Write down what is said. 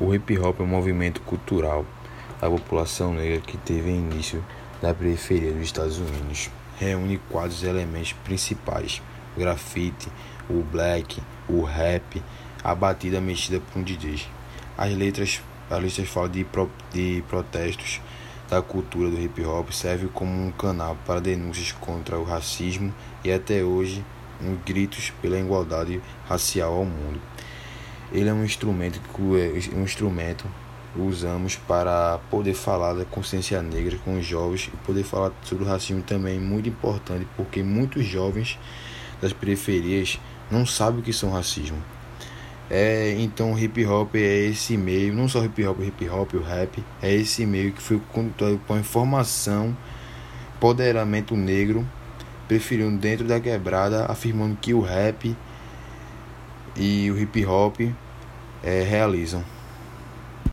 O hip hop é um movimento cultural da população negra que teve início na periferia dos Estados Unidos. Reúne quatro elementos principais: o grafite, o black, o rap, a batida mexida por um DJ. As letras, as letras falam de, pro, de protestos da cultura do hip hop, serve como um canal para denúncias contra o racismo e até hoje um gritos pela igualdade racial ao mundo. Ele é um instrumento que um instrumento usamos para poder falar da consciência negra com os jovens e poder falar sobre o racismo também muito importante porque muitos jovens das periferias não sabem o que são racismo. É, então hip hop é esse meio, não só hip hop, hip hop, o rap, é esse meio que foi com a informação, empoderamento negro, preferindo dentro da quebrada, afirmando que o rap e o hip hop é, realizam.